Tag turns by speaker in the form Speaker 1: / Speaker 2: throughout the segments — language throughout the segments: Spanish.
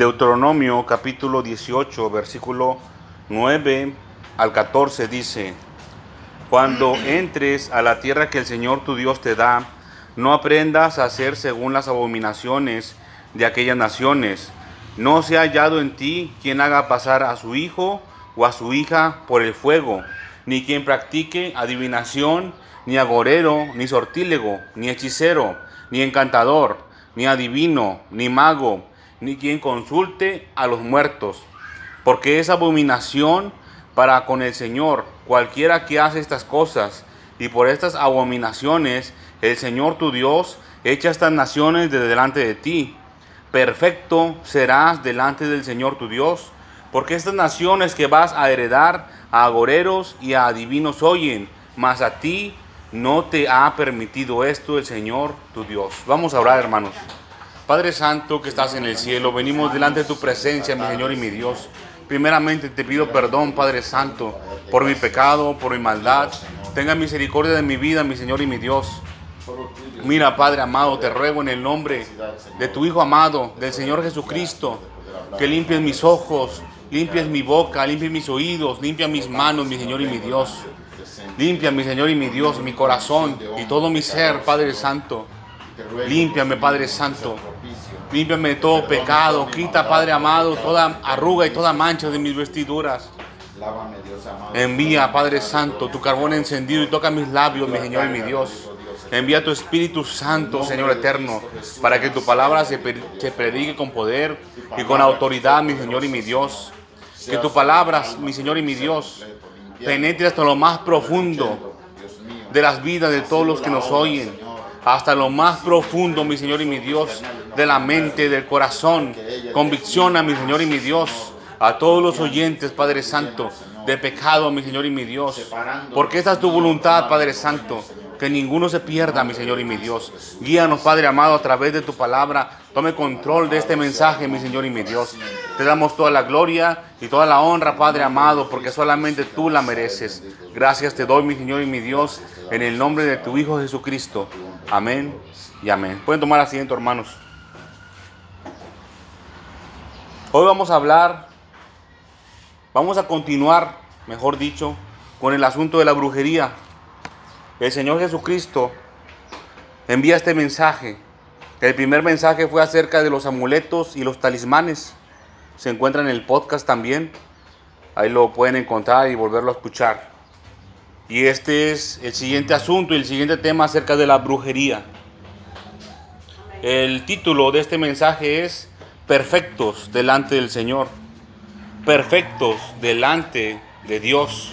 Speaker 1: Deuteronomio capítulo 18, versículo 9 al 14 dice, Cuando entres a la tierra que el Señor tu Dios te da, no aprendas a hacer según las abominaciones de aquellas naciones. No se ha hallado en ti quien haga pasar a su hijo o a su hija por el fuego, ni quien practique adivinación, ni agorero, ni sortílego, ni hechicero, ni encantador, ni adivino, ni mago, ni quien consulte a los muertos, porque es abominación para con el Señor cualquiera que hace estas cosas, y por estas abominaciones el Señor tu Dios echa estas naciones de delante de ti. Perfecto serás delante del Señor tu Dios, porque estas naciones que vas a heredar a agoreros y a adivinos oyen, mas a ti no te ha permitido esto el Señor tu Dios. Vamos a orar, hermanos. Padre Santo que estás en el cielo, venimos delante de tu presencia, mi Señor y mi Dios. Primeramente te pido perdón, Padre Santo, por mi pecado, por mi maldad. Tenga misericordia de mi vida, mi Señor y mi Dios. Mira, Padre amado, te ruego en el nombre de tu Hijo amado, del Señor Jesucristo, que limpies mis ojos, limpies mi boca, limpies mis oídos, limpia mis manos, mi Señor y mi Dios. Limpia, mi Señor y mi Dios, mi corazón y todo mi ser, Padre Santo. Límpiame, Padre Santo. Límpiame de todo pecado. Quita, Padre amado, toda arruga y toda mancha de mis vestiduras. Envía, Padre Santo, tu carbón encendido y toca mis labios, mi Señor y mi Dios. Envía tu Espíritu Santo, Señor eterno, para que tu palabra se, se predique con poder y con autoridad, mi Señor y mi Dios. Que tu palabra, mi Señor y mi Dios, penetre hasta lo más profundo de las vidas de todos los que nos oyen, hasta lo más profundo, mi Señor y mi Dios, de la mente, del corazón. Convicciona, mi Señor y mi Dios, a todos los oyentes, Padre Santo, de pecado, mi Señor y mi Dios. Porque esta es tu voluntad, Padre Santo, que ninguno se pierda, mi Señor y mi Dios. Guíanos, Padre amado, a través de tu palabra. Tome control de este mensaje, mi Señor y mi Dios. Te damos toda la gloria y toda la honra, Padre amado, porque solamente tú la mereces. Gracias te doy, mi Señor y mi Dios, en el nombre de tu Hijo Jesucristo. Amén y amén. Pueden tomar asiento, hermanos. Hoy vamos a hablar, vamos a continuar, mejor dicho, con el asunto de la brujería. El Señor Jesucristo envía este mensaje. El primer mensaje fue acerca de los amuletos y los talismanes. Se encuentra en el podcast también. Ahí lo pueden encontrar y volverlo a escuchar. Y este es el siguiente asunto y el siguiente tema acerca de la brujería. El título de este mensaje es Perfectos delante del Señor. Perfectos delante de Dios.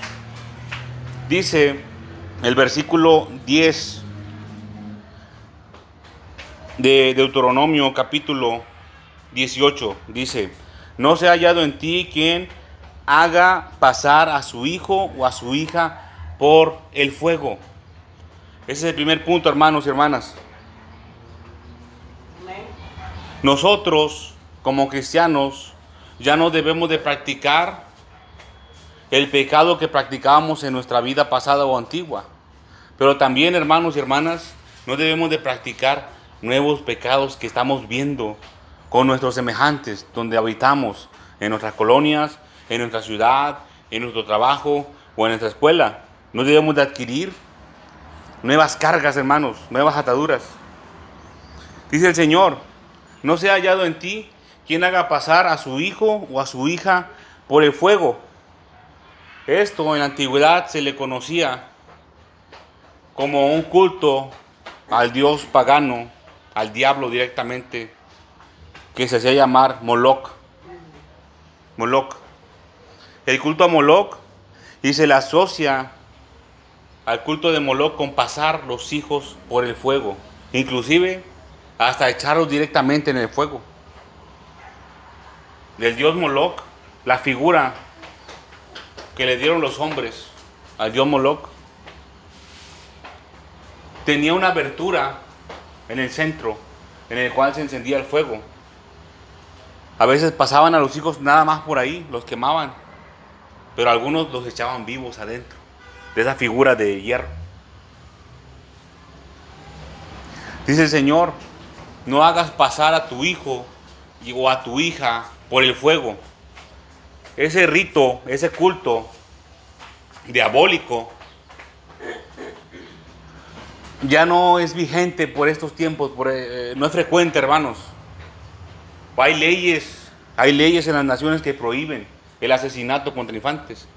Speaker 1: Dice el versículo 10 de Deuteronomio capítulo 18. Dice, no se ha hallado en ti quien haga pasar a su hijo o a su hija por el fuego. Ese es el primer punto, hermanos y hermanas. Nosotros, como cristianos, ya no debemos de practicar el pecado que practicábamos en nuestra vida pasada o antigua. Pero también, hermanos y hermanas, no debemos de practicar nuevos pecados que estamos viendo con nuestros semejantes, donde habitamos, en nuestras colonias, en nuestra ciudad, en nuestro trabajo o en nuestra escuela. No debemos de adquirir nuevas cargas, hermanos, nuevas ataduras. Dice el Señor, no se ha hallado en ti quien haga pasar a su hijo o a su hija por el fuego. Esto en la antigüedad se le conocía como un culto al dios pagano, al diablo directamente, que se hacía llamar Moloch. Moloch. El culto a Moloch y se le asocia al culto de Moloch con pasar los hijos por el fuego, inclusive hasta echarlos directamente en el fuego. Del dios Moloch, la figura que le dieron los hombres al dios Moloch, tenía una abertura en el centro en el cual se encendía el fuego. A veces pasaban a los hijos nada más por ahí, los quemaban, pero algunos los echaban vivos adentro de esa figura de hierro. Dice el Señor, no hagas pasar a tu hijo o a tu hija por el fuego. Ese rito, ese culto diabólico ya no es vigente por estos tiempos, eh, no es frecuente, hermanos. Hay leyes, hay leyes en las naciones que prohíben el asesinato contra infantes.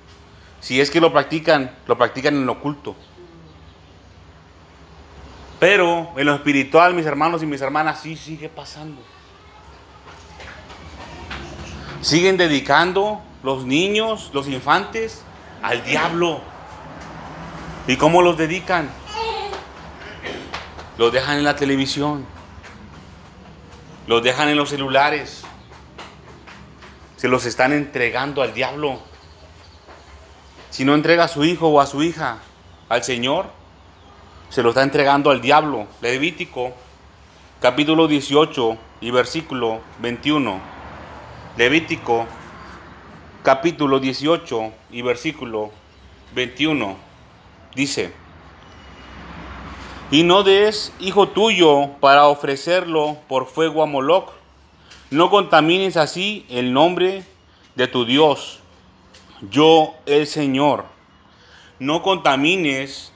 Speaker 1: Si es que lo practican, lo practican en lo oculto. Pero en lo espiritual, mis hermanos y mis hermanas, sí sigue pasando. Siguen dedicando los niños, los infantes, al diablo. ¿Y cómo los dedican? Los dejan en la televisión. Los dejan en los celulares. Se los están entregando al diablo. Si no entrega a su hijo o a su hija al Señor, se lo está entregando al diablo. Levítico, capítulo 18 y versículo 21. Levítico, capítulo 18 y versículo 21. Dice, y no des hijo tuyo para ofrecerlo por fuego a Moloc. No contamines así el nombre de tu Dios. Yo el Señor. No contamines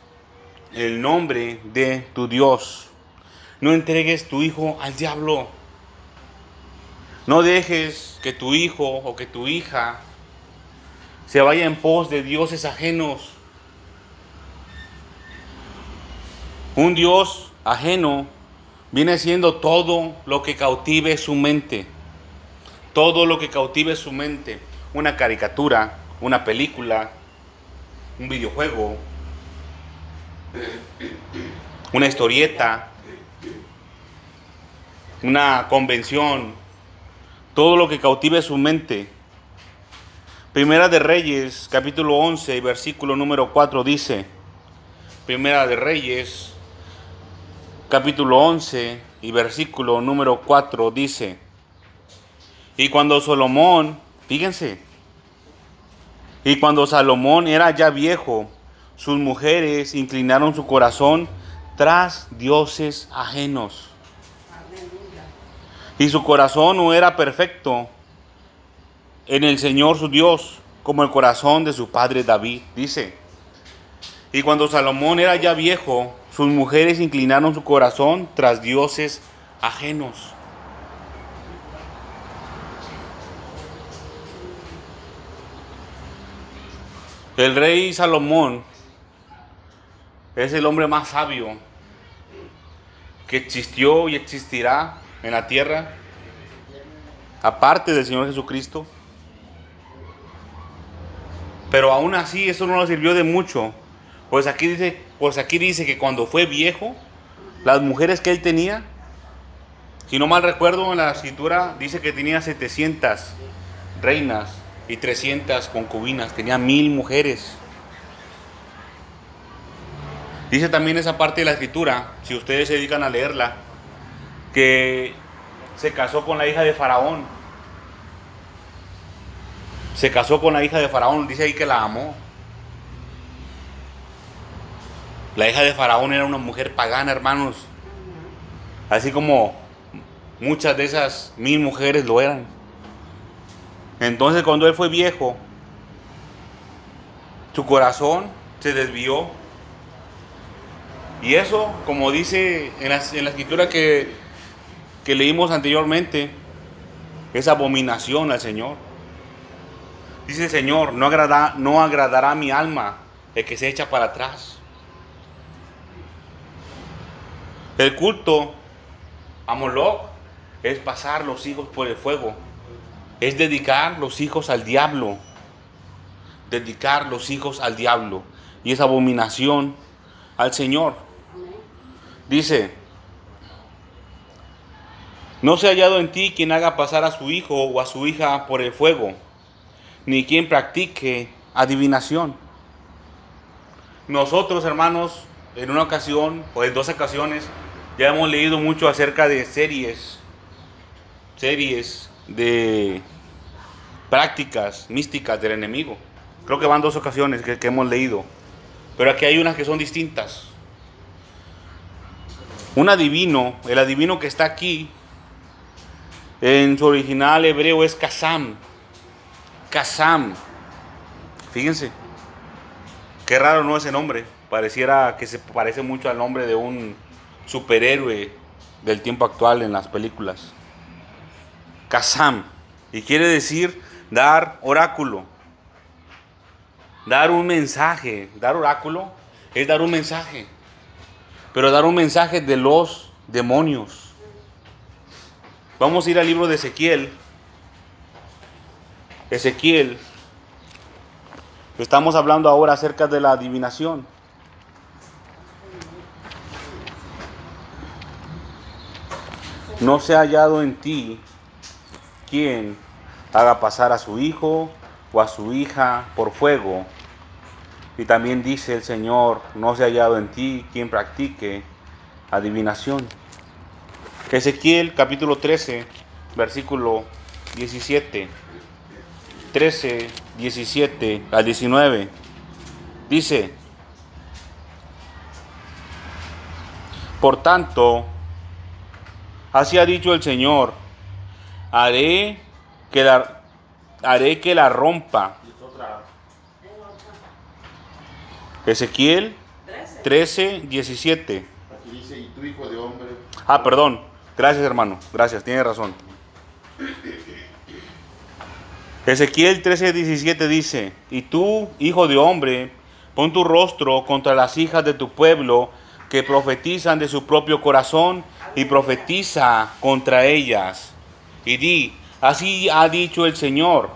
Speaker 1: el nombre de tu Dios. No entregues tu hijo al diablo. No dejes que tu hijo o que tu hija se vaya en pos de dioses ajenos. Un Dios ajeno viene siendo todo lo que cautive su mente. Todo lo que cautive su mente. Una caricatura, una película, un videojuego, una historieta, una convención. Todo lo que cautive su mente. Primera de Reyes, capítulo 11, versículo número 4 dice, Primera de Reyes, capítulo 11 y versículo número 4 dice, y cuando Salomón, fíjense, y cuando Salomón era ya viejo, sus mujeres inclinaron su corazón tras dioses ajenos. Y su corazón no era perfecto en el Señor su Dios, como el corazón de su padre David, dice. Y cuando Salomón era ya viejo, sus mujeres inclinaron su corazón tras dioses ajenos. El rey Salomón es el hombre más sabio que existió y existirá en la tierra, aparte del Señor Jesucristo. Pero aún así eso no le sirvió de mucho. Pues aquí dice, pues aquí dice que cuando fue viejo, las mujeres que él tenía, si no mal recuerdo en la escritura, dice que tenía 700 reinas y 300 concubinas, tenía mil mujeres. Dice también esa parte de la escritura, si ustedes se dedican a leerla, que se casó con la hija de Faraón. Se casó con la hija de Faraón, dice ahí que la amó. La hija de Faraón era una mujer pagana, hermanos. Así como muchas de esas mil mujeres lo eran. Entonces cuando él fue viejo, su corazón se desvió. Y eso, como dice en la, en la escritura que, que leímos anteriormente, es abominación al Señor. Dice el Señor, no, agrada, no agradará a mi alma el que se echa para atrás. El culto a Moloch es pasar los hijos por el fuego. Es dedicar los hijos al diablo. Dedicar los hijos al diablo. Y es abominación al Señor. Dice, no se ha hallado en ti quien haga pasar a su hijo o a su hija por el fuego, ni quien practique adivinación. Nosotros, hermanos, en una ocasión o en dos ocasiones, ya hemos leído mucho acerca de series, series de prácticas místicas del enemigo. Creo que van dos ocasiones que, hemos leído, pero aquí hay unas que son distintas. Un adivino, el adivino que está aquí, En su original hebreo es Kazam. Kazam. Fíjense. Qué raro no ese nombre. Pareciera que se parece mucho al nombre de un superhéroe del tiempo actual en las películas. Kazam. Y quiere decir dar oráculo. Dar un mensaje. Dar oráculo es dar un mensaje. Pero dar un mensaje de los demonios. Vamos a ir al libro de Ezequiel. Ezequiel. Estamos hablando ahora acerca de la adivinación. No se ha hallado en ti quien haga pasar a su hijo o a su hija por fuego. Y también dice el Señor, no se ha hallado en ti quien practique adivinación. Ezequiel capítulo 13, versículo 17. 13, 17 al 19. Dice, por tanto, así ha dicho el Señor, haré que la, haré que la rompa. Ezequiel 13, 17.
Speaker 2: Aquí dice, y tu hijo de hombre.
Speaker 1: Ah, perdón. Gracias, hermano. Gracias, tiene razón. Ezequiel 13, 17 dice, y tú, hijo de hombre, pon tu rostro contra las hijas de tu pueblo que profetizan de su propio corazón y profetiza contra ellas. Y di, así ha dicho el Señor,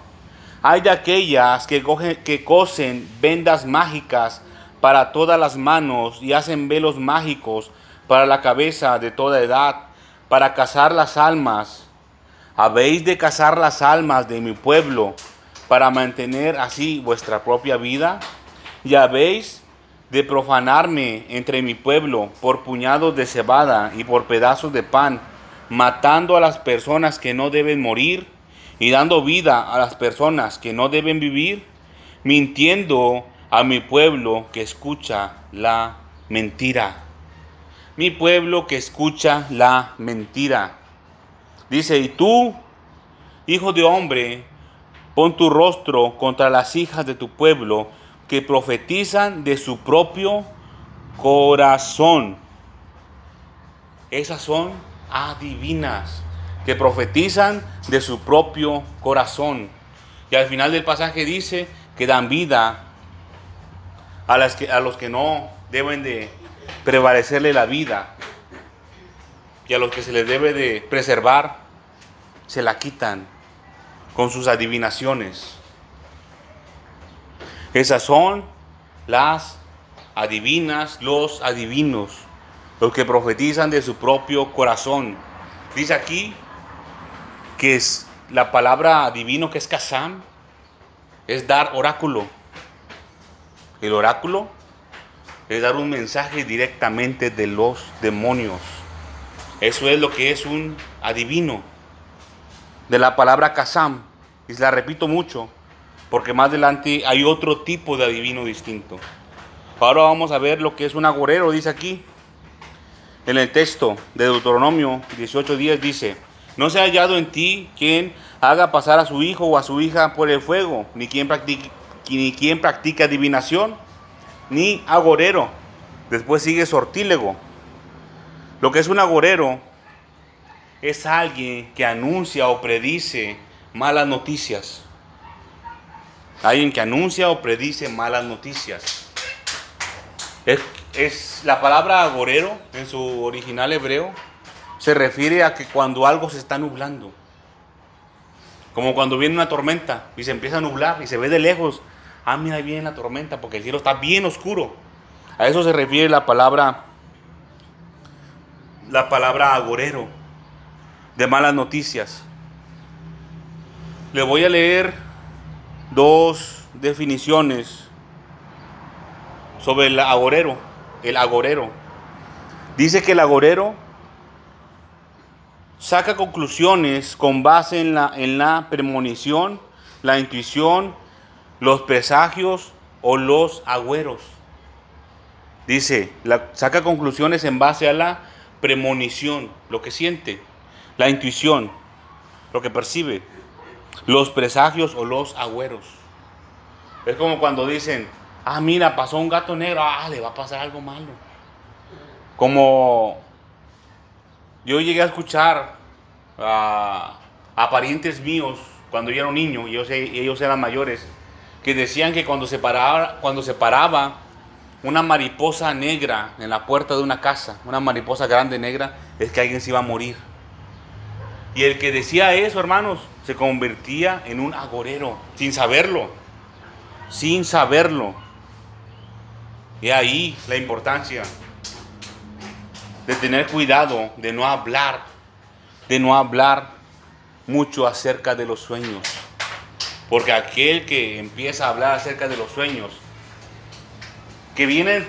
Speaker 1: hay de aquellas que, cogen, cosen vendas mágicas para todas las manos y hacen velos mágicos para la cabeza de toda edad, para cazar las almas. Habéis de cazar las almas de mi pueblo para mantener así vuestra propia vida. Y habéis de profanarme entre mi pueblo por puñados de cebada y por pedazos de pan, matando a las personas que no deben morir y dando vida a las personas que no deben vivir, mintiendo a mi pueblo que escucha la mentira. Mi pueblo que escucha la mentira. Dice, y tú, hijo de hombre, pon tu rostro contra las hijas de tu pueblo que profetizan de su propio corazón. Esas son adivinas, que profetizan de su propio corazón. Y al final del pasaje dice que dan vida a, las que, a los que no deben de prevalecerle la vida y a los que se les debe de preservar, se la quitan con sus adivinaciones. Esas son las adivinas, los adivinos, los que profetizan de su propio corazón. Dice aquí que es la palabra adivino que es Kazam, es dar oráculo. El oráculo es dar un mensaje directamente de los demonios. Eso es lo que es un adivino. De la palabra Kazam. Y la repito mucho, porque más adelante hay otro tipo de adivino distinto. Ahora vamos a ver lo que es un agorero, dice aquí. En el texto de Deuteronomio 18:10 dice, no se ha hallado en ti quien haga pasar a su hijo o a su hija por el fuego, ni quien practique, ni quien practique adivinación, ni agorero. Después sigue sortílego. Lo que es un agorero es alguien que anuncia o predice malas noticias. Alguien que anuncia o predice malas noticias. Es, la palabra agorero en su original hebreo se refiere a que cuando algo se está nublando. Como cuando viene una tormenta y se empieza a nublar y se ve de lejos. Ah, mira, ahí viene la tormenta porque el cielo está bien oscuro. A eso se refiere la palabra la palabra agorero de malas noticias. Le voy a leer dos definiciones sobre el agorero, el agorero. Dice que el agorero saca conclusiones con base en la, en la premonición, la intuición, los presagios o los agüeros. Dice, la, saca conclusiones en base a la premonición, lo que siente, la intuición, lo que percibe, los presagios o los agüeros. Es como cuando dicen, ah, mira, pasó un gato negro, ah, le va a pasar algo malo. Como yo llegué a escuchar a, parientes míos cuando yo era un niño y ellos, ellos eran mayores, que decían que cuando se, paraba, cuando se paraba una mariposa negra en la puerta de una casa, una mariposa grande negra, es que alguien se iba a morir. Y el que decía eso, hermanos, se convertía en un agorero, sin saberlo, sin saberlo. Y ahí la importancia de tener cuidado, de no hablar, de no hablar mucho acerca de los sueños. Porque aquel que empieza a hablar acerca de los sueños, que vienen,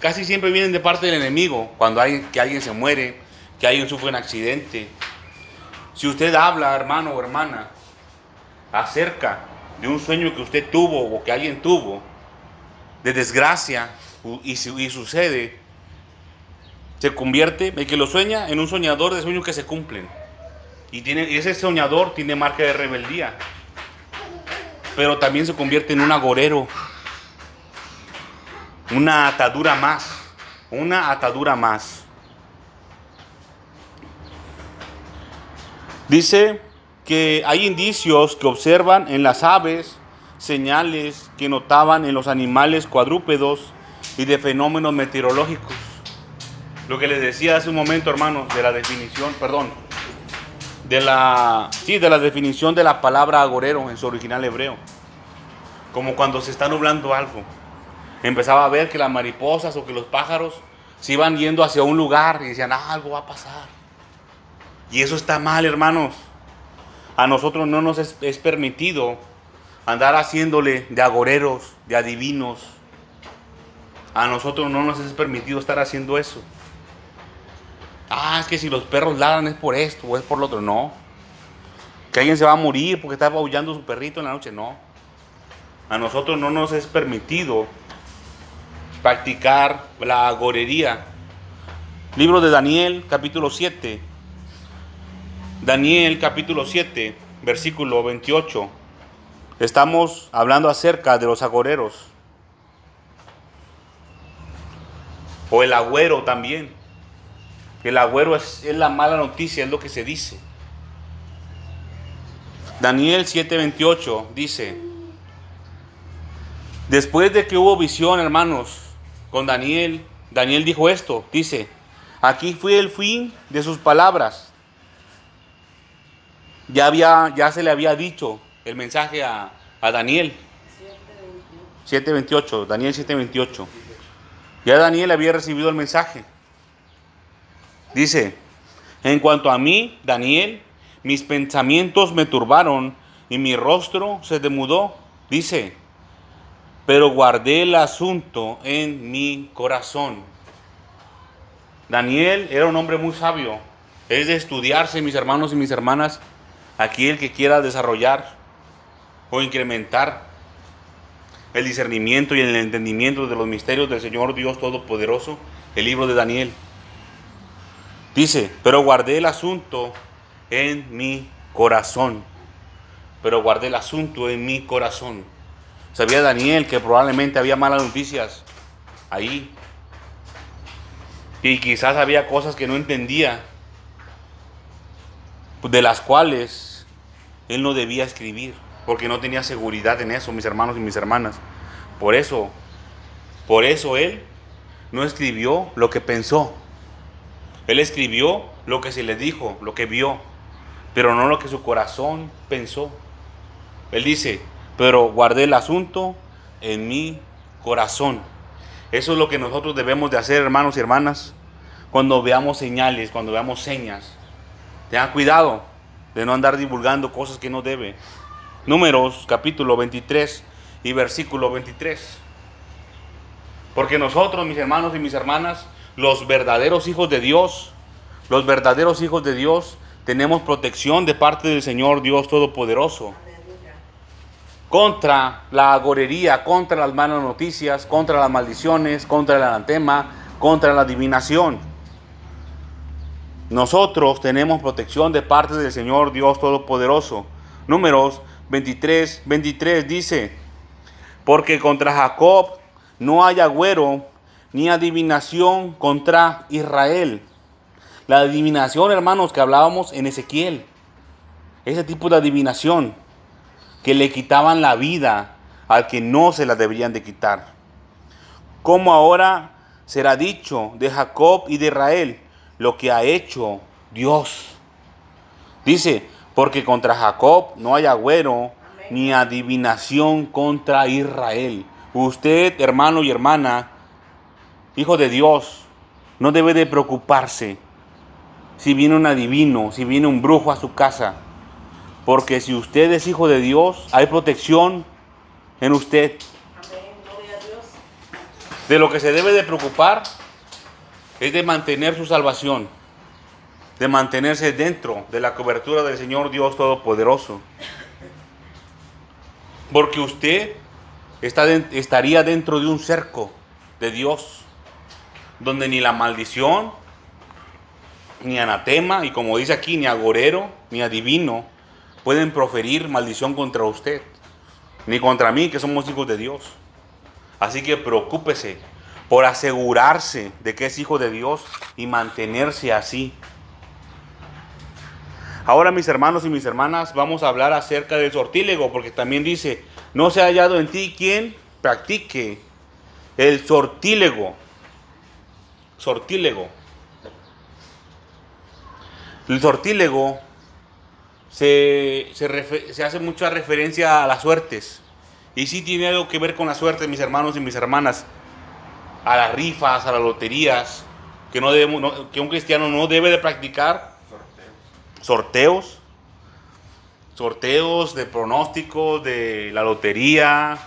Speaker 1: casi siempre vienen de parte del enemigo, cuando hay que alguien se muere, que alguien sufre un accidente. Si usted habla, hermano o hermana, acerca de un sueño que usted tuvo o que alguien tuvo, de desgracia, y, y sucede, se convierte, el que lo sueña, en un soñador de sueños que se cumplen. Y, tiene, ese soñador tiene marca de rebeldía. Pero también se convierte en un agorero una atadura más, una atadura más. Dice que hay indicios que observan en las aves, señales que notaban en los animales cuadrúpedos y de fenómenos meteorológicos. Lo que les decía hace un momento, hermanos, de la definición, perdón, de la, sí, de la definición de la palabra agorero en su original hebreo. Como cuando se está nublando algo empezaba a ver que las mariposas o que los pájaros se iban yendo hacia un lugar y decían, ah, algo va a pasar. Y eso está mal, hermanos. A nosotros no nos es, es permitido andar haciéndole de agoreros, de adivinos. A nosotros no nos es permitido estar haciendo eso. Ah, es que si los perros ladran es por esto o es por lo otro. No. Que alguien se va a morir porque está aullando su perrito en la noche. No. A nosotros no nos es permitido practicar la agorería. Libro de Daniel, capítulo 7. Daniel, capítulo 7, versículo 28. Estamos hablando acerca de los agoreros. O el agüero también. El agüero es, es la mala noticia, es lo que se dice. Daniel 7:28 dice, después de que hubo visión, hermanos, con Daniel, Daniel dijo esto, dice, aquí fue el fin de sus palabras. Ya, había, ya se le había dicho el mensaje a, a Daniel. 7.28, Daniel 7.28. Ya Daniel había recibido el mensaje. Dice, en cuanto a mí, Daniel, mis pensamientos me turbaron y mi rostro se demudó. Dice, pero guardé el asunto en mi corazón. Daniel era un hombre muy sabio. Es de estudiarse, mis hermanos y mis hermanas, aquí el que quiera desarrollar o incrementar el discernimiento y el entendimiento de los misterios del Señor Dios Todopoderoso, el libro de Daniel. Dice, pero guardé el asunto en mi corazón. Pero guardé el asunto en mi corazón. Sabía Daniel que probablemente había malas noticias ahí. Y quizás había cosas que no entendía, de las cuales él no debía escribir, porque no tenía seguridad en eso, mis hermanos y mis hermanas. Por eso, por eso él no escribió lo que pensó. Él escribió lo que se le dijo, lo que vio, pero no lo que su corazón pensó. Él dice, pero guardé el asunto en mi corazón. Eso es lo que nosotros debemos de hacer, hermanos y hermanas, cuando veamos señales, cuando veamos señas. Tengan cuidado de no andar divulgando cosas que no debe. Números capítulo 23 y versículo 23. Porque nosotros, mis hermanos y mis hermanas, los verdaderos hijos de Dios, los verdaderos hijos de Dios, tenemos protección de parte del Señor Dios Todopoderoso contra la agorería, contra las malas noticias, contra las maldiciones, contra el anatema, contra la adivinación. Nosotros tenemos protección de parte del Señor Dios Todopoderoso. Números 23, 23 dice, porque contra Jacob no hay agüero ni adivinación contra Israel. La adivinación, hermanos, que hablábamos en Ezequiel. Ese tipo de adivinación que le quitaban la vida al que no se la deberían de quitar. Como ahora será dicho de Jacob y de Israel lo que ha hecho Dios. Dice, porque contra Jacob no hay agüero ni adivinación contra Israel. Usted, hermano y hermana, hijo de Dios, no debe de preocuparse si viene un adivino, si viene un brujo a su casa. Porque si usted es hijo de Dios, hay protección en usted. De lo que se debe de preocupar es de mantener su salvación, de mantenerse dentro de la cobertura del Señor Dios Todopoderoso. Porque usted estaría dentro de un cerco de Dios, donde ni la maldición, ni anatema, y como dice aquí, ni agorero, ni adivino, pueden proferir maldición contra usted, ni contra mí, que somos hijos de Dios. Así que preocúpese por asegurarse de que es hijo de Dios y mantenerse así. Ahora mis hermanos y mis hermanas, vamos a hablar acerca del sortílego, porque también dice, no se ha hallado en ti quien practique el sortílego. Sortílego. El sortílego se, se, hace mucha referencia a las suertes. Y sí tiene algo que ver con la suerte, mis hermanos y mis hermanas. A las rifas, a las loterías, que, no debemos, que un cristiano no debe de practicar sorteos, sorteos de pronósticos de la lotería,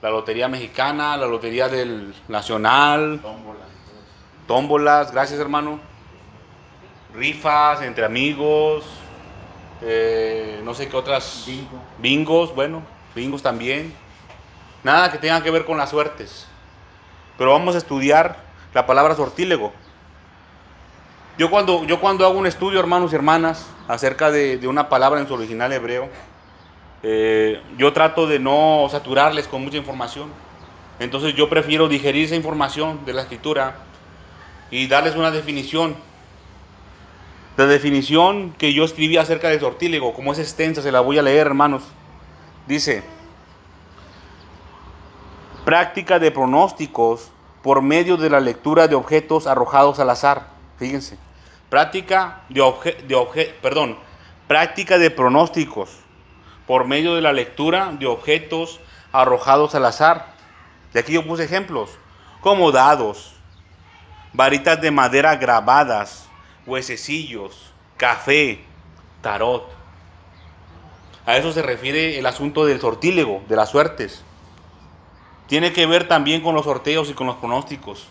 Speaker 1: la lotería mexicana, la lotería del nacional, tómbolas, tómbolas gracias hermano, rifas entre amigos, eh, no sé qué otras, bingos, bueno, bingos también, nada que tenga que ver con las suertes, pero vamos a estudiar la palabra sortílego. Yo cuando, yo cuando hago un estudio, hermanos y hermanas, acerca de, una palabra en su original hebreo, eh, yo trato de no saturarles con mucha información. Entonces yo prefiero digerir esa información de la escritura y darles una definición. La definición que yo escribí acerca del sortílego, como es extensa, se la voy a leer, hermanos. Dice, práctica de pronósticos por medio de la lectura de objetos arrojados al azar. Fíjense, práctica de, perdón, práctica de pronósticos por medio de la lectura de objetos arrojados al azar. Y aquí yo puse ejemplos, como dados, varitas de madera grabadas, huesecillos, café, tarot. A eso se refiere el asunto del sortílego, de las suertes. Tiene que ver también con los sorteos y con los pronósticos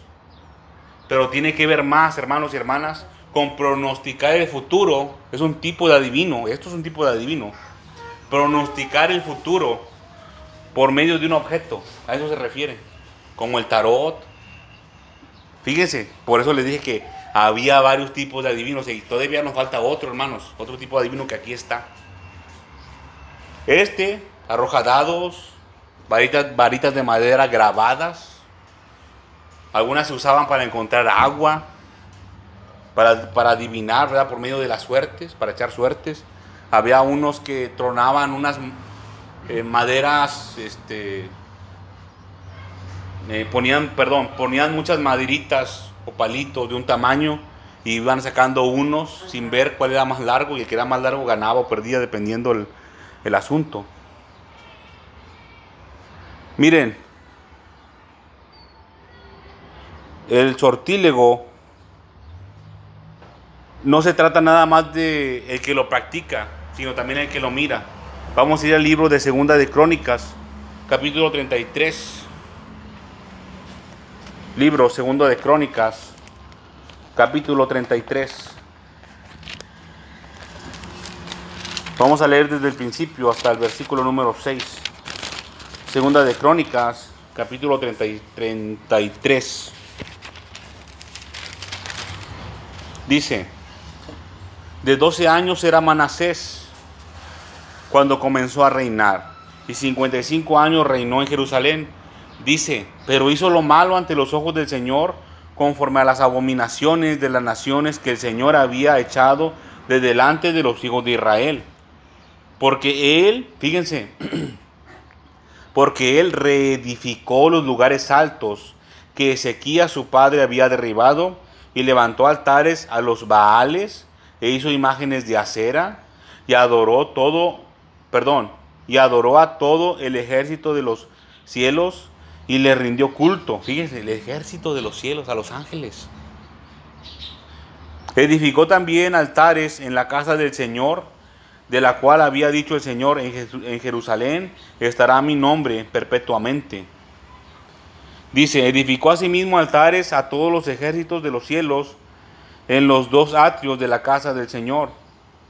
Speaker 1: pero tiene que ver más, hermanos y hermanas, con pronosticar el futuro. Es un tipo de adivino, esto es un tipo de adivino. Pronosticar el futuro por medio de un objeto, a eso se refiere, como el tarot. Fíjense, por eso les dije que había varios tipos de adivinos y todavía nos falta otro, hermanos, otro tipo de adivino que aquí está. Este arroja dados, varitas, varitas de madera grabadas, algunas se usaban para encontrar agua, para, adivinar, ¿verdad? Por medio de las suertes, para echar suertes. Había unos que tronaban unas eh, maderas, este, eh, ponían, perdón, ponían muchas maderitas o palitos de un tamaño y iban sacando unos sin ver cuál era más largo y el que era más largo ganaba o perdía dependiendo el, el asunto. Miren, El sortílego no se trata nada más de el que lo practica, sino también el que lo mira. Vamos a ir al libro de Segunda de Crónicas, capítulo 33. Libro Segunda de Crónicas, capítulo 33. Vamos a leer desde el principio hasta el versículo número 6. Segunda de Crónicas, capítulo 33. Dice, De 12 años era Manasés cuando comenzó a reinar. Y 55 años reinó en Jerusalén. Dice, pero hizo lo malo ante los ojos del Señor, conforme a las abominaciones de las naciones que el Señor había echado de delante de los hijos de Israel. Porque él, fíjense, porque él reedificó los lugares altos que Ezequías su padre había derribado y levantó altares a los Baales e hizo imágenes de acera y adoró todo, perdón, y adoró a todo el ejército de los cielos y le rindió culto. Fíjense, el ejército de los cielos, a los ángeles. Edificó también altares en la casa del Señor, de la cual había dicho el Señor, en Jerusalén estará mi nombre perpetuamente. Dice, edificó asimismo altares a todos los ejércitos de los cielos en los dos atrios de la casa del Señor.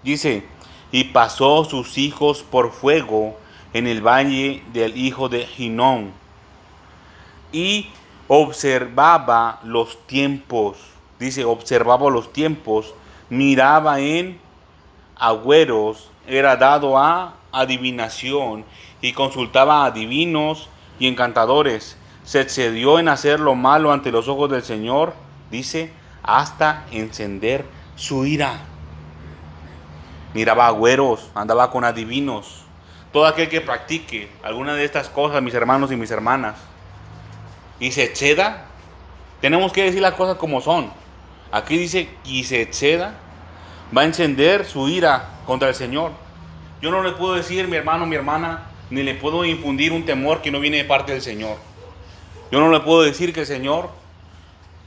Speaker 1: Dice, y pasó sus hijos por fuego en el valle del hijo de Ginón. Y observaba los tiempos, dice, observaba los tiempos, miraba en agüeros, era dado a adivinación y consultaba a divinos y encantadores se excedió en hacer lo malo ante los ojos del Señor, dice, hasta encender su ira. Miraba agüeros, andaba con adivinos. Todo aquel que practique alguna de estas cosas, mis hermanos y mis hermanas, y se exceda, tenemos que decir las cosas como son. Aquí dice, y se exceda, va a encender su ira contra el Señor. Yo no le puedo decir, mi hermano, mi hermana, ni le puedo infundir un temor que no viene de parte del Señor. Yo no le puedo decir que el Señor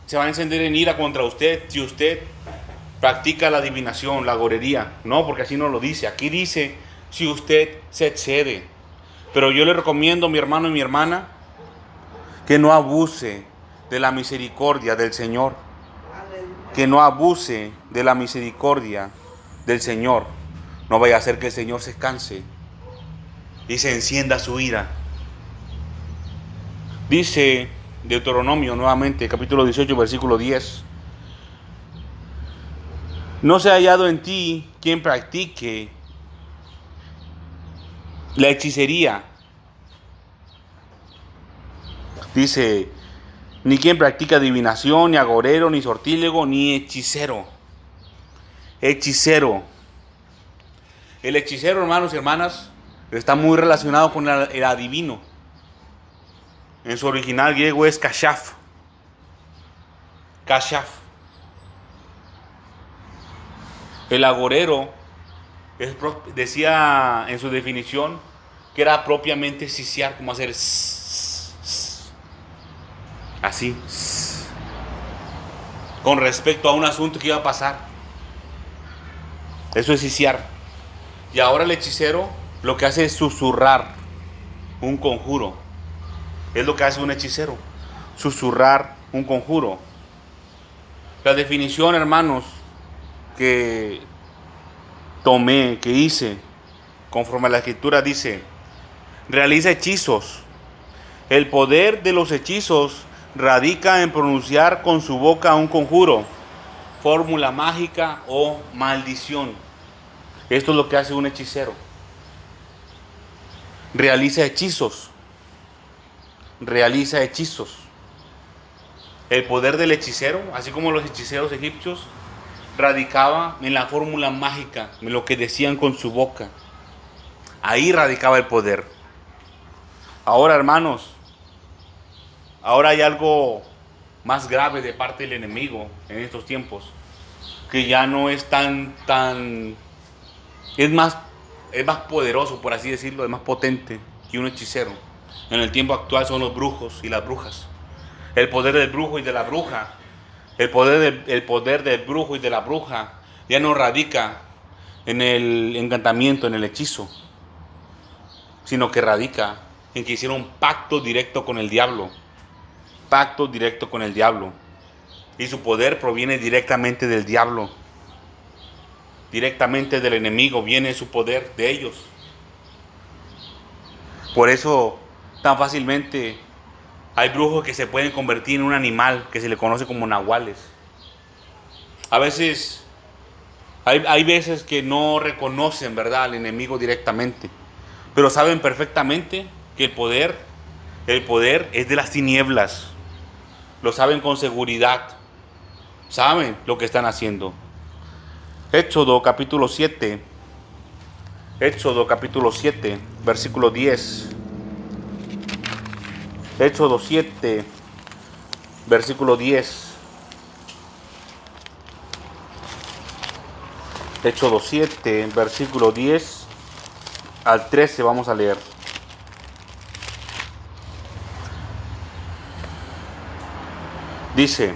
Speaker 1: se va a encender en ira contra usted si usted practica la adivinación, la gorería. No, porque así no lo dice. Aquí dice si usted se excede. Pero yo le recomiendo, mi hermano y mi hermana, que no abuse de la misericordia del Señor. Que no abuse de la misericordia del Señor. No vaya a hacer que el Señor se canse y se encienda su ira. Dice Deuteronomio nuevamente, capítulo 18, versículo 10. No se ha hallado en ti quien practique la hechicería. Dice, ni quien practica adivinación, ni agorero, ni sortílego, ni hechicero. Hechicero. El hechicero, hermanos y hermanas, está muy relacionado con el adivino. En su original griego es kashaf. Kashaf. El agorero decía en su definición que era propiamente siciar, como hacer así, con respecto a un asunto que iba a pasar. Eso es siciar. Y ahora el hechicero lo que hace es susurrar un conjuro es lo que hace un hechicero, susurrar un conjuro. La definición, hermanos, que tomé, que hice, conforme a la escritura dice, realiza hechizos. El poder de los hechizos radica en pronunciar con su boca un conjuro, fórmula mágica o maldición. Esto es lo que hace un hechicero. Realiza hechizos realiza hechizos. El poder del hechicero, así como los hechiceros egipcios, radicaba en la fórmula mágica, en lo que decían con su boca. Ahí radicaba el poder. Ahora, hermanos, ahora hay algo más grave de parte del enemigo en estos tiempos, que ya no es tan, tan, es más, es más poderoso, por así decirlo, es más potente que un hechicero en el tiempo actual son los brujos y las brujas. El poder del brujo y de la bruja, el poder, del, poder del brujo y de la bruja ya no radica en el encantamiento, en el hechizo, sino que radica en que hicieron pacto directo con el diablo. Pacto directo con el diablo. Y su poder proviene directamente del diablo. Directamente del enemigo viene su poder de ellos. Por eso tan fácilmente. Hay brujos que se pueden convertir en un animal que se le conoce como nahuales. A veces Hay, hay veces que no reconocen, ¿verdad?, al enemigo directamente, pero saben perfectamente que el poder, el poder es de las tinieblas. Lo saben con seguridad. Saben lo que están haciendo. Éxodo capítulo 7. Éxodo capítulo 7, versículo 10. Éxodo 7, versículo 10. Éxodo 7, versículo 10 al 13 vamos a leer. Dice,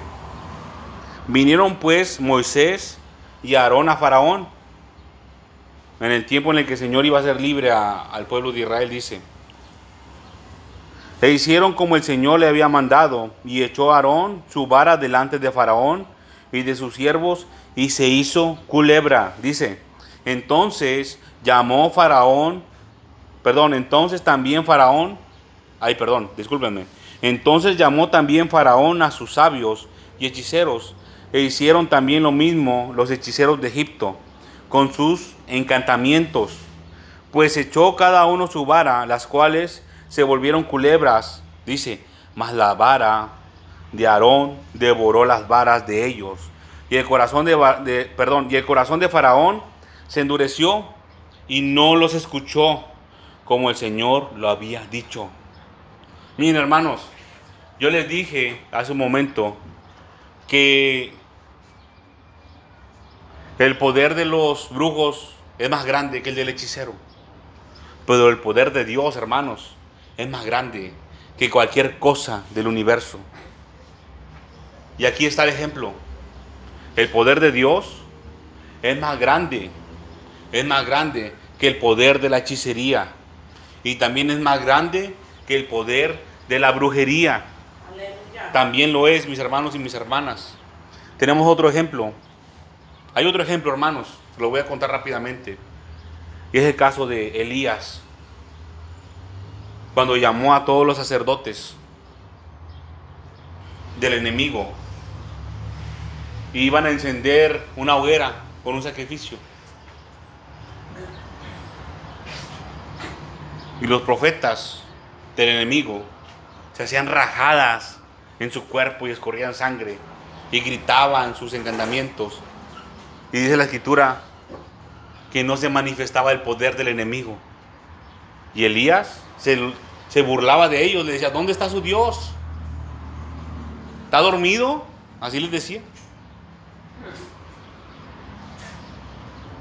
Speaker 1: vinieron pues Moisés y Aarón a Faraón en el tiempo en el que el Señor iba a ser libre a- al pueblo de Israel, dice. E hicieron como el Señor le había mandado, y echó Aarón su vara delante de Faraón y de sus siervos, y se hizo culebra, dice. Entonces llamó Faraón, perdón, entonces también Faraón, ay, perdón, discúlpenme. Entonces llamó también Faraón a sus sabios y hechiceros, e hicieron también lo mismo los hechiceros de Egipto, con sus encantamientos pues echó cada uno su vara, las cuales se volvieron culebras, dice, mas la vara de Aarón devoró las varas de ellos. Y el corazón de, el corazón de Faraón se endureció y no los escuchó como el Señor lo había dicho. Miren, hermanos, yo les dije hace un momento que el poder de los brujos es más grande que el del hechicero. Pero el poder de Dios, hermanos, es más grande que cualquier cosa del universo. Y aquí está el ejemplo. El poder de Dios es más grande, es más grande que el poder de la hechicería. Y también es más grande que el poder de la brujería.
Speaker 3: Aleluya.
Speaker 1: También lo es, mis hermanos y mis hermanas. Tenemos otro ejemplo. Hay otro ejemplo, hermanos. Lo voy a contar rápidamente. Y es el caso de Elías. Cuando llamó a todos los sacerdotes del enemigo. Iban a encender una hoguera con un sacrificio. Y los profetas del enemigo se hacían rajadas en su cuerpo y escorrían sangre y gritaban sus encantamientos. Y dice la escritura que no se manifestaba el poder del enemigo. Y Elías se, se burlaba de ellos, le decía, ¿dónde está su Dios? ¿Está dormido? Así les decía.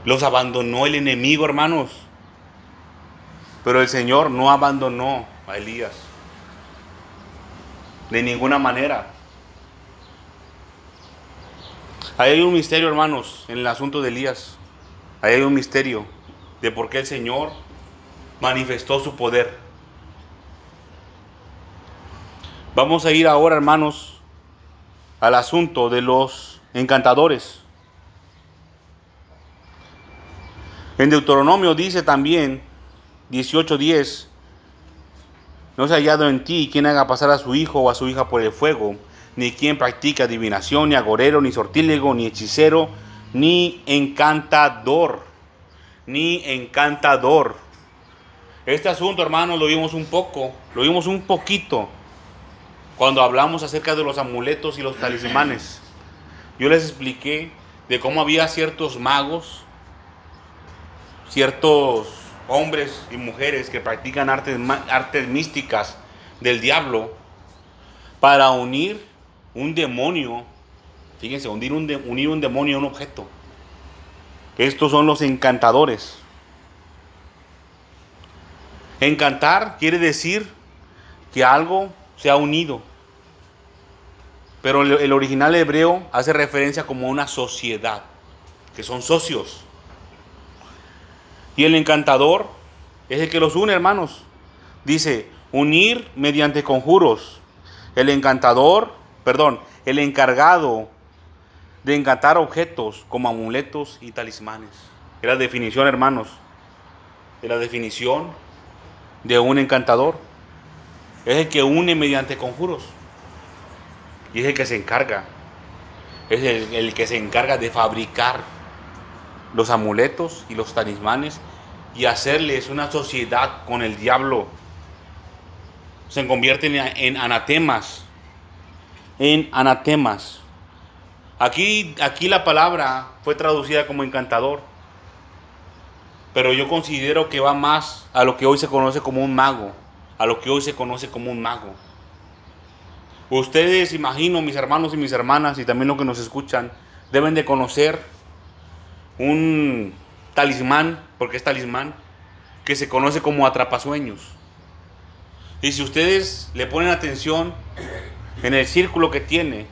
Speaker 1: Los abandonó el enemigo, hermanos. Pero el Señor no abandonó a Elías. De ninguna manera. Ahí hay un misterio, hermanos, en el asunto de Elías. Ahí hay un misterio de por qué el Señor manifestó su poder. Vamos a ir ahora, hermanos, al asunto de los encantadores. En Deuteronomio dice también, 18:10, no se ha hallado en ti quien haga pasar a su hijo o a su hija por el fuego, ni quien practique adivinación, ni agorero, ni sortílego, ni hechicero, ni encantador, ni encantador. Este asunto, hermanos, lo vimos un poco, lo vimos un poquito cuando hablamos acerca de los amuletos y los talismanes. Yo les expliqué de cómo había ciertos magos, ciertos hombres y mujeres que practican artes, artes místicas del diablo para unir un demonio, fíjense, unir un, unir un demonio a un objeto. Estos son los encantadores. Encantar quiere decir que algo se ha unido. Pero el, original hebreo hace referencia como una sociedad, que son socios. Y el encantador es el que los une, hermanos. Dice, unir mediante conjuros. El encantador, perdón, el encargado de encantar objetos como amuletos y talismanes. Es la definición, hermanos. Es la definición de un encantador. Es el que une mediante conjuros. Y es el que se encarga. Es el, el que se encarga de fabricar los amuletos y los talismanes y hacerles una sociedad con el diablo. Se convierten en anatemas, en anatemas. Aquí, aquí la palabra fue traducida como encantador, pero yo considero que va más a lo que hoy se conoce como un mago, a lo que hoy se conoce como un mago. Ustedes, imagino, mis hermanos y mis hermanas, y también los que nos escuchan, deben de conocer un talismán, porque es talismán, que se conoce como atrapasueños. Y si ustedes le ponen atención en el círculo que tiene,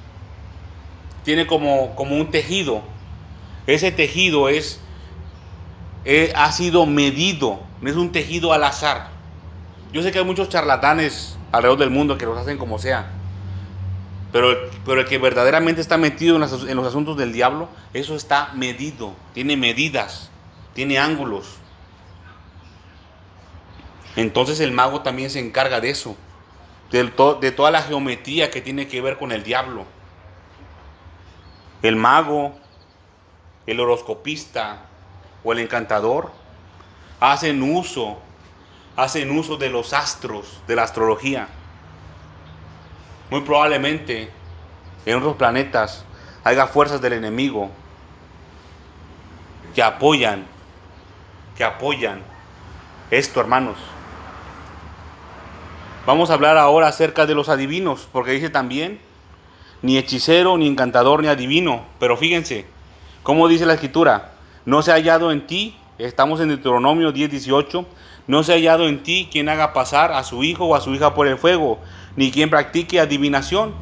Speaker 1: tiene como, como un tejido. Ese tejido es, ha sido medido, no es un tejido al azar. Yo sé que hay muchos charlatanes alrededor del mundo que los hacen como sea. Pero, pero el que verdaderamente está metido en los, asuntos del diablo, eso está medido, tiene medidas, tiene ángulos. Entonces el mago también se encarga de eso, de, toda la geometría que tiene que ver con el diablo. El mago, el horoscopista o el encantador hacen uso, hacen uso de los astros, de la astrología. Muy probablemente en otros planetas haya fuerzas del enemigo que apoyan, que apoyan esto, hermanos. Vamos a hablar ahora acerca de los adivinos, porque dice también, ni hechicero, ni encantador, ni adivino. Pero fíjense, ¿cómo dice la escritura? No se ha hallado en ti, estamos en Deuteronomio 10, 18, no se ha hallado en ti quien haga pasar a su hijo o a su hija por el fuego, ni quien practique adivinación.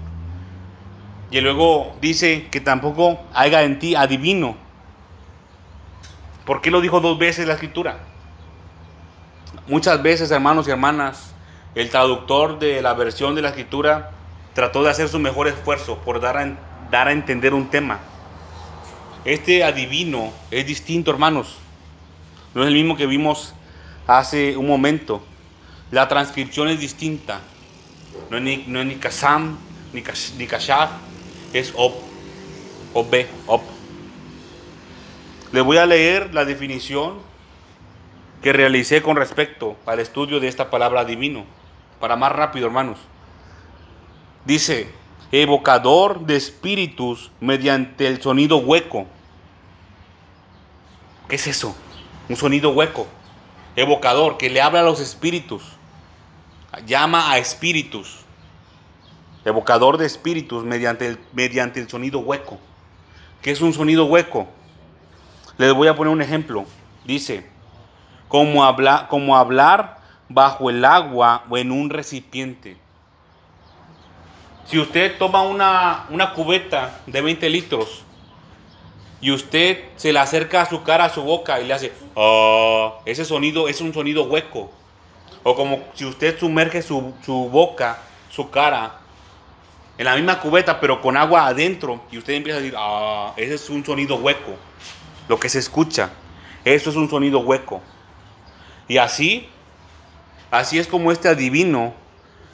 Speaker 1: Y luego dice que tampoco haya en ti adivino. ¿Por qué lo dijo dos veces la escritura? Muchas veces, hermanos y hermanas, el traductor de la versión de la escritura trató de hacer su mejor esfuerzo por dar a, dar a entender un tema. Este adivino es distinto, hermanos. No es el mismo que vimos hace un momento. La transcripción es distinta. No es ni, no es ni Kazam, ni, ni Kashaf, es Ob. Ob, Ob. Les voy a leer la definición que realicé con respecto al estudio de esta palabra divino. Para más rápido, hermanos. Dice, evocador de espíritus mediante el sonido hueco. ¿Qué es eso? Un sonido hueco. Evocador, que le habla a los espíritus llama a espíritus, evocador de espíritus mediante el, mediante el sonido hueco. ¿Qué es un sonido hueco? Les voy a poner un ejemplo. Dice, como, habla, como hablar bajo el agua o en un recipiente. Si usted toma una, una cubeta de 20 litros y usted se le acerca a su cara, a su boca y le hace, oh, ese sonido es un sonido hueco. O como si usted sumerge su, boca, su cara, en la misma cubeta, pero con agua adentro, y usted empieza a decir, ah, ese es un sonido hueco. Lo que se escucha, eso es un sonido hueco. Y así, así es como este adivino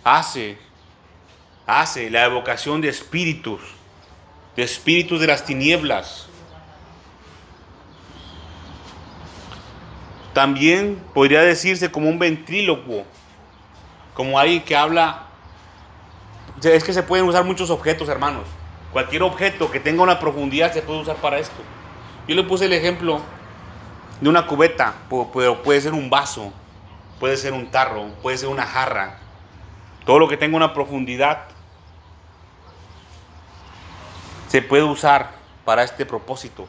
Speaker 1: hace, hace la evocación de espíritus, de espíritus de las tinieblas También podría decirse como un ventrílocuo, como alguien que habla. Es que se pueden usar muchos objetos, hermanos. Cualquier objeto que tenga una profundidad se puede usar para esto. Yo le puse el ejemplo de una cubeta, pero puede ser un vaso, puede ser un tarro, puede ser una jarra. Todo lo que tenga una profundidad se puede usar para este propósito.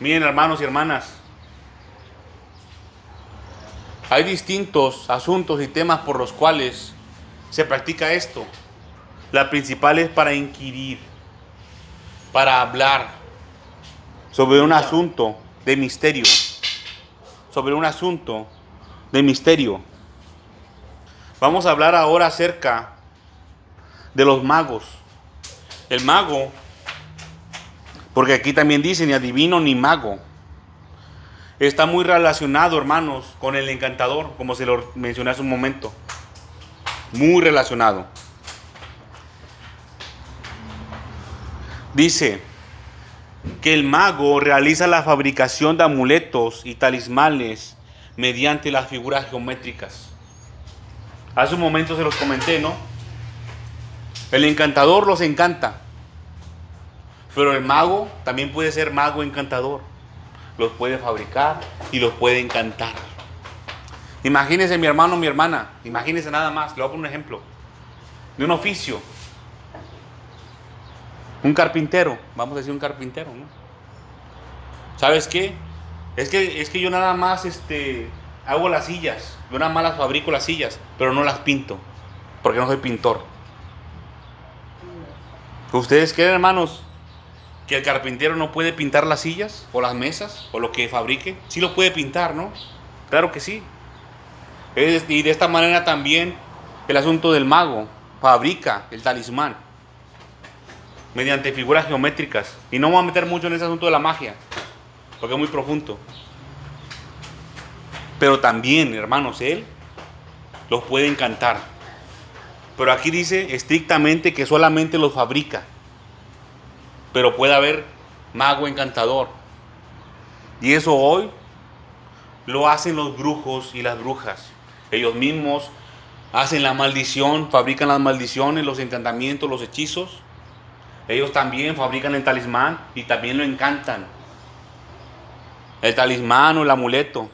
Speaker 1: Miren hermanos y hermanas, hay distintos asuntos y temas por los cuales se practica esto. La principal es para inquirir, para hablar sobre un asunto de misterio, sobre un asunto de misterio. Vamos a hablar ahora acerca de los magos. El mago, porque aquí también dice ni adivino ni mago está muy relacionado, hermanos, con el encantador, como se lo mencioné hace un momento. Muy relacionado. Dice, que el mago realiza la fabricación de amuletos y talismanes mediante las figuras geométricas. Hace un momento se los comenté, ¿no? El encantador los encanta, pero el mago también puede ser mago encantador. Los puede fabricar y los puede encantar. Imagínense mi hermano, mi hermana, imagínense nada más, le voy a poner un ejemplo, de un oficio. Un carpintero, vamos a decir un carpintero, ¿no? ¿Sabes qué? Es que, es que yo nada más este, hago las sillas, yo nada más las fabrico las sillas, pero no las pinto, porque no soy pintor. ¿Ustedes creen, hermanos, que el carpintero no puede pintar las sillas o las mesas o lo que fabrique? Sí lo puede pintar, ¿no? Claro que sí. Y de esta manera también el asunto del mago fabrica el talismán mediante figuras geométricas. Y no vamos a meter mucho en ese asunto de la magia, porque es muy profundo. Pero también, hermanos, él los puede encantar. Pero aquí dice estrictamente que solamente los fabrica. Pero puede haber mago encantador. Y eso hoy lo hacen los brujos y las brujas. Ellos mismos hacen la maldición, fabrican las maldiciones, los encantamientos, los hechizos. Ellos también fabrican el talismán y también lo encantan. El talismán o el amuleto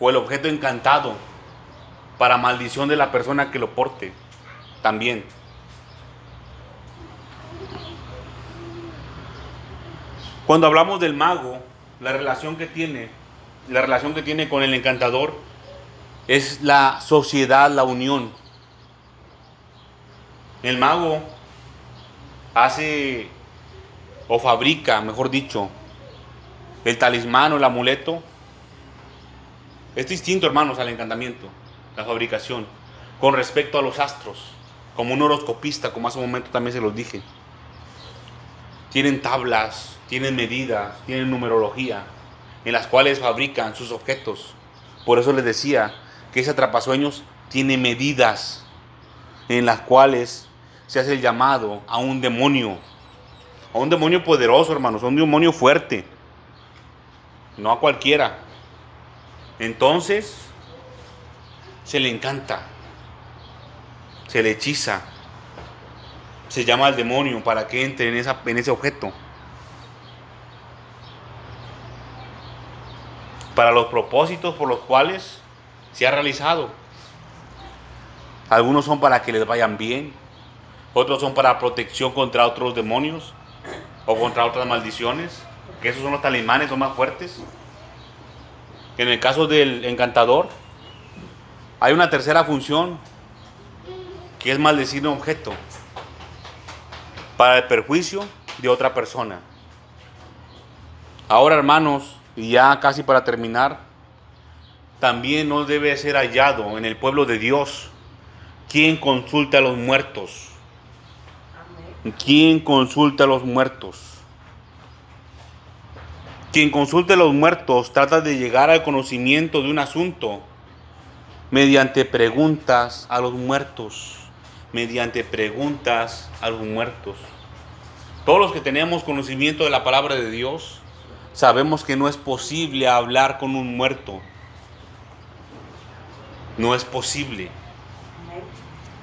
Speaker 1: o el objeto encantado para maldición de la persona que lo porte. También. Cuando hablamos del mago, la relación que tiene, la relación que tiene con el encantador es la sociedad, la unión. El mago hace o fabrica, mejor dicho, el talismán o el amuleto. Es distinto, hermanos, al encantamiento, la fabricación, con respecto a los astros, como un horoscopista, como hace un momento también se los dije. Tienen tablas, tienen medidas, tienen numerología, en las cuales fabrican sus objetos. Por eso les decía que ese atrapasueños tiene medidas en las cuales se hace el llamado a un demonio, a un demonio poderoso, hermanos, a un demonio fuerte, no a cualquiera. Entonces, se le encanta, se le hechiza, se llama al demonio para que entre en, ese objeto. Para los propósitos por los cuales se ha realizado. Algunos son para que les vayan bien, otros son para protección contra otros demonios o contra otras maldiciones, que esos son los talismanes, son más fuertes. En el caso del encantador, hay una tercera función, que es maldecir un objeto para el perjuicio de otra persona. Ahora, hermanos, y ya casi para terminar, también no debe ser hallado en el pueblo de Dios quien consulta a los muertos ¿Quién consulta a los muertos? Quien consulta a los muertos trata de llegar al conocimiento de un asunto mediante preguntas a los muertos. Mediante preguntas a los muertos. Todos los que tenemos conocimiento de la palabra de Dios sabemos que no es posible hablar con un muerto. No es posible.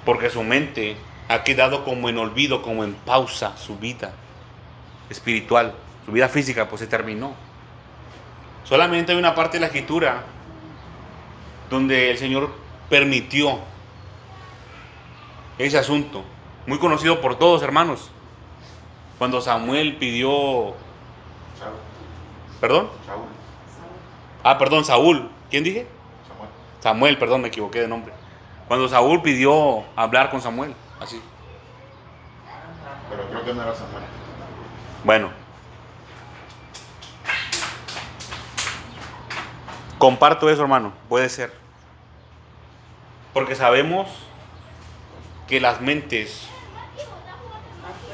Speaker 1: Porque su mente ha quedado como en olvido, como en pausa su vida espiritual, su vida física, pues se terminó. Solamente hay una parte de la escritura donde el Señor permitió ese asunto, muy conocido por todos, hermanos. Cuando Samuel pidió... ¿Perdón? Saúl. Ah, perdón, Saúl. ¿Quién dije? Samuel. Samuel, perdón, me equivoqué de nombre. Cuando Saúl pidió hablar con Samuel. Así.
Speaker 2: Pero creo que no era Samuel.
Speaker 1: Bueno. Comparto eso, hermano. Puede ser. Porque sabemos que las mentes,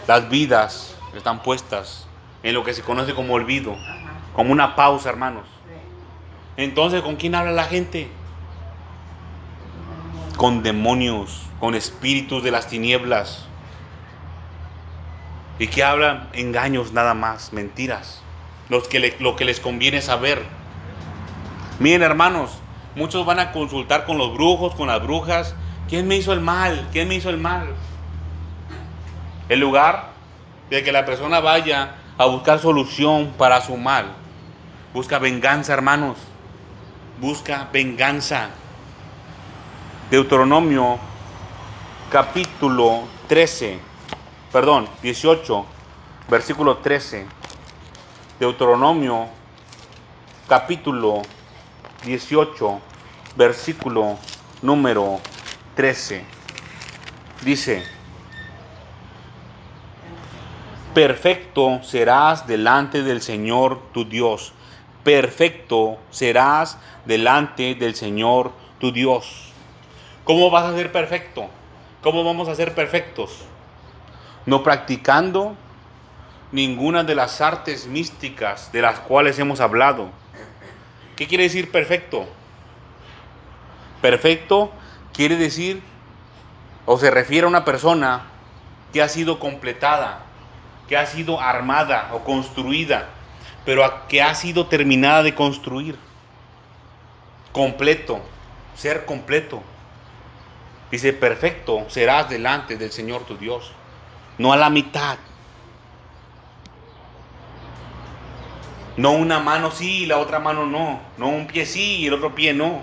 Speaker 1: las vidas están puestas en lo que se conoce como olvido, como una pausa, hermanos. Entonces, ¿con quién habla la gente? Con demonios con espíritus de las tinieblas. y que hablan engaños nada más, mentiras, lo que les conviene saber. Miren hermanos, muchos van a consultar con los brujos, con las brujas, ¿quién me hizo el mal? ¿Quién me hizo el mal? En lugar de que la persona vaya a buscar solución para su mal, busca venganza hermanos, busca venganza. Deuteronomio capítulo 13, perdón, 18, versículo 13. Deuteronomio capítulo 18, versículo número 13. Dice, perfecto serás delante del Señor tu Dios. Perfecto serás delante del Señor tu Dios. ¿Cómo vas a ser perfecto? ¿Cómo vamos a ser perfectos? No practicando ninguna de las artes místicas de las cuales hemos hablado. ¿Qué quiere decir perfecto? Perfecto quiere decir o se refiere a una persona que ha sido completada, que ha sido armada o construida, pero que ha sido terminada de construir. Completo, ser completo. Dice, perfecto serás delante del Señor tu Dios, no a la mitad. No una mano sí y la otra mano no. No un pie sí y el otro pie no.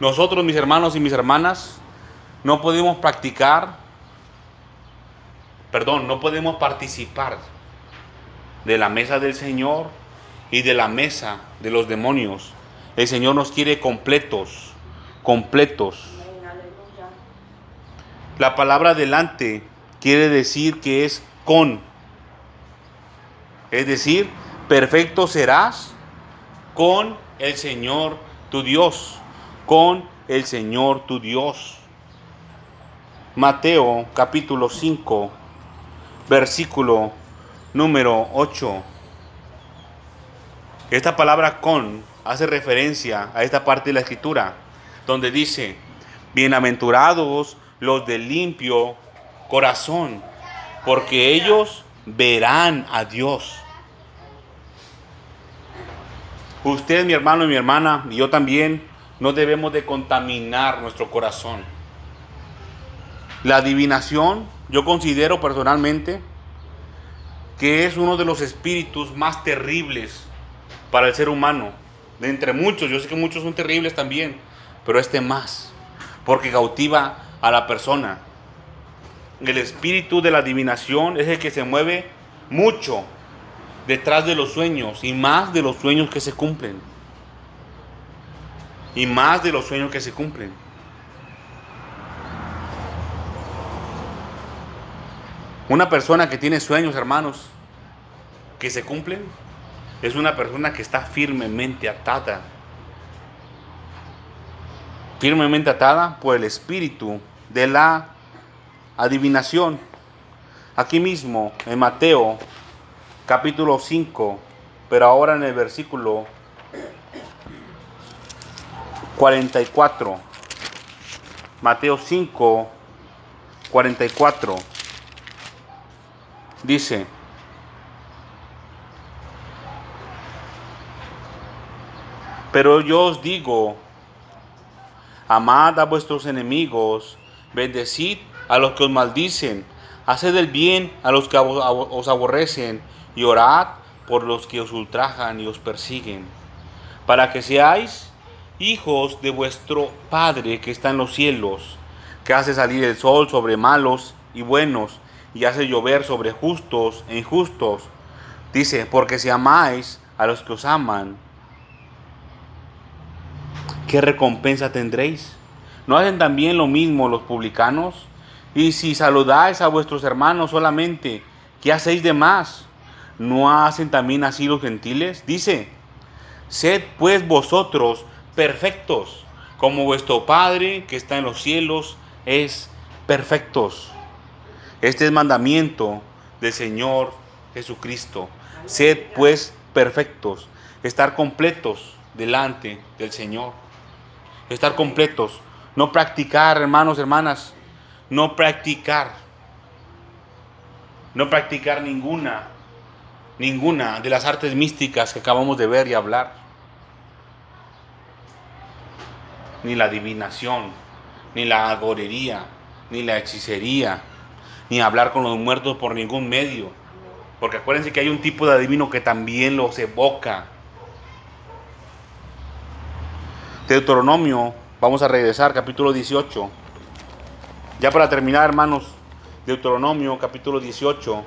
Speaker 1: Nosotros, mis hermanos y mis hermanas, no podemos practicar, perdón, no podemos participar de la mesa del Señor y de la mesa de los demonios. El Señor nos quiere completos, completos. La palabra delante quiere decir que es con. Es decir, perfecto serás con el Señor tu Dios, con el Señor tu Dios. Mateo capítulo 5, versículo número 8. Esta palabra con hace referencia a esta parte de la escritura, donde dice, bienaventurados los de limpio corazón, porque ellos verán a Dios. Usted, mi hermano y mi hermana, y yo también, no debemos de contaminar nuestro corazón. La adivinación, yo considero personalmente que es uno de los espíritus más terribles para el ser humano. De entre muchos, yo sé que muchos son terribles también, pero este más, porque cautiva a la persona. El espíritu de la adivinación es el que se mueve mucho detrás de los sueños y más de los sueños que se cumplen. Y más de los sueños que se cumplen. Una persona que tiene sueños, hermanos, que se cumplen, es una persona que está firmemente atada firmemente atada por el espíritu de la adivinación. Aquí mismo, en Mateo capítulo 5, pero ahora en el versículo 44. Mateo 5, 44. Dice, pero yo os digo, Amad a vuestros enemigos, bendecid a los que os maldicen, haced el bien a los que os aborrecen y orad por los que os ultrajan y os persiguen, para que seáis hijos de vuestro Padre que está en los cielos, que hace salir el sol sobre malos y buenos, y hace llover sobre justos e injustos. Dice, porque si amáis a los que os aman, ¿qué recompensa tendréis? ¿No hacen también lo mismo los publicanos? Y si saludáis a vuestros hermanos solamente, ¿qué hacéis de más? ¿No hacen también así los gentiles? Dice, sed pues vosotros perfectos, como vuestro Padre que está en los cielos es perfectos. Este es mandamiento del Señor Jesucristo. Sed pues perfectos, estar completos delante del Señor estar completos, no practicar, hermanos, hermanas, no practicar. no practicar ninguna, ninguna de las artes místicas que acabamos de ver y hablar, ni la adivinación, ni la agorería, ni la hechicería, ni hablar con los muertos por ningún medio. Porque acuérdense que hay un tipo de adivino que también los evoca. Deuteronomio, vamos a regresar, capítulo 18. Ya para terminar, hermanos, Deuteronomio, capítulo 18.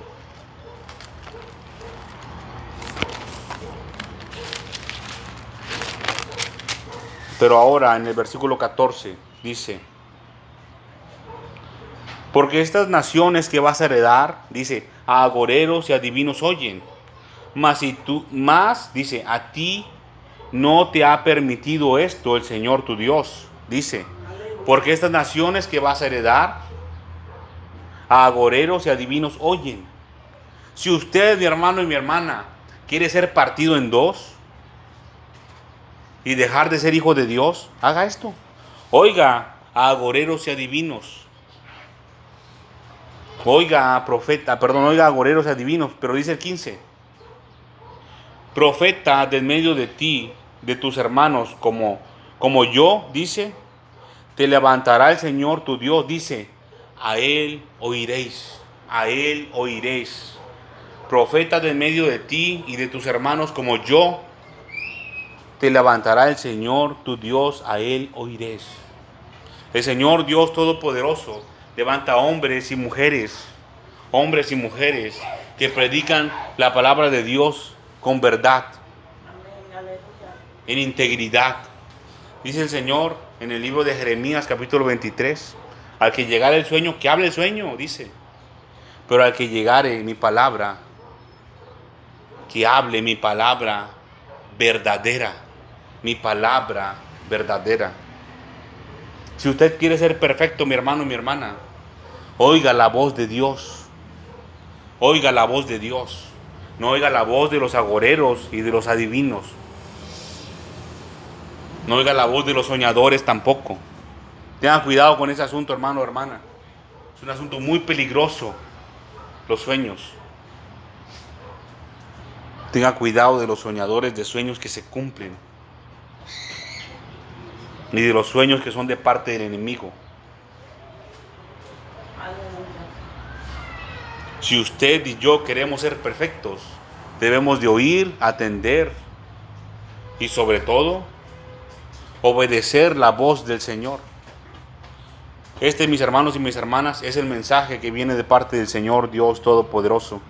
Speaker 1: Pero ahora en el versículo 14 dice, porque estas naciones que vas a heredar, dice, a agoreros y adivinos oyen. Mas si tú, más, dice, a ti no te ha permitido esto el Señor tu Dios. Dice, porque estas naciones que vas a heredar, a agoreros y adivinos oyen. Si usted, mi hermano y mi hermana, quiere ser partido en dos y dejar de ser hijo de Dios, haga esto. Oiga a agoreros y adivinos Oiga, profeta, perdón, oiga, agoreros adivinos, pero dice el 15. Profeta del medio de ti, de tus hermanos, como, como yo, dice, te levantará el Señor tu Dios, dice, a Él oiréis, a Él oiréis. Profeta del medio de ti y de tus hermanos como yo, te levantará el Señor tu Dios, a Él oiréis. El Señor Dios Todopoderoso levanta hombres y mujeres, hombres y mujeres que predican la palabra de Dios con verdad, en integridad. Dice el Señor en el libro de Jeremías capítulo 23, al que llegare el sueño, que hable el sueño, dice, pero al que llegare mi palabra, que hable mi palabra verdadera, mi palabra verdadera. Si usted quiere ser perfecto, mi hermano, mi hermana, oiga la voz de Dios. Oiga la voz de Dios. No oiga la voz de los agoreros y de los adivinos. No oiga la voz de los soñadores tampoco. Tenga cuidado con ese asunto, hermano, hermana. Es un asunto muy peligroso, los sueños. Tenga cuidado de los soñadores de sueños que se cumplen ni de los sueños que son de parte del enemigo. Si usted y yo queremos ser perfectos, debemos de oír, atender y sobre todo obedecer la voz del Señor. Este, mis hermanos y mis hermanas, es el mensaje que viene de parte del Señor Dios Todopoderoso.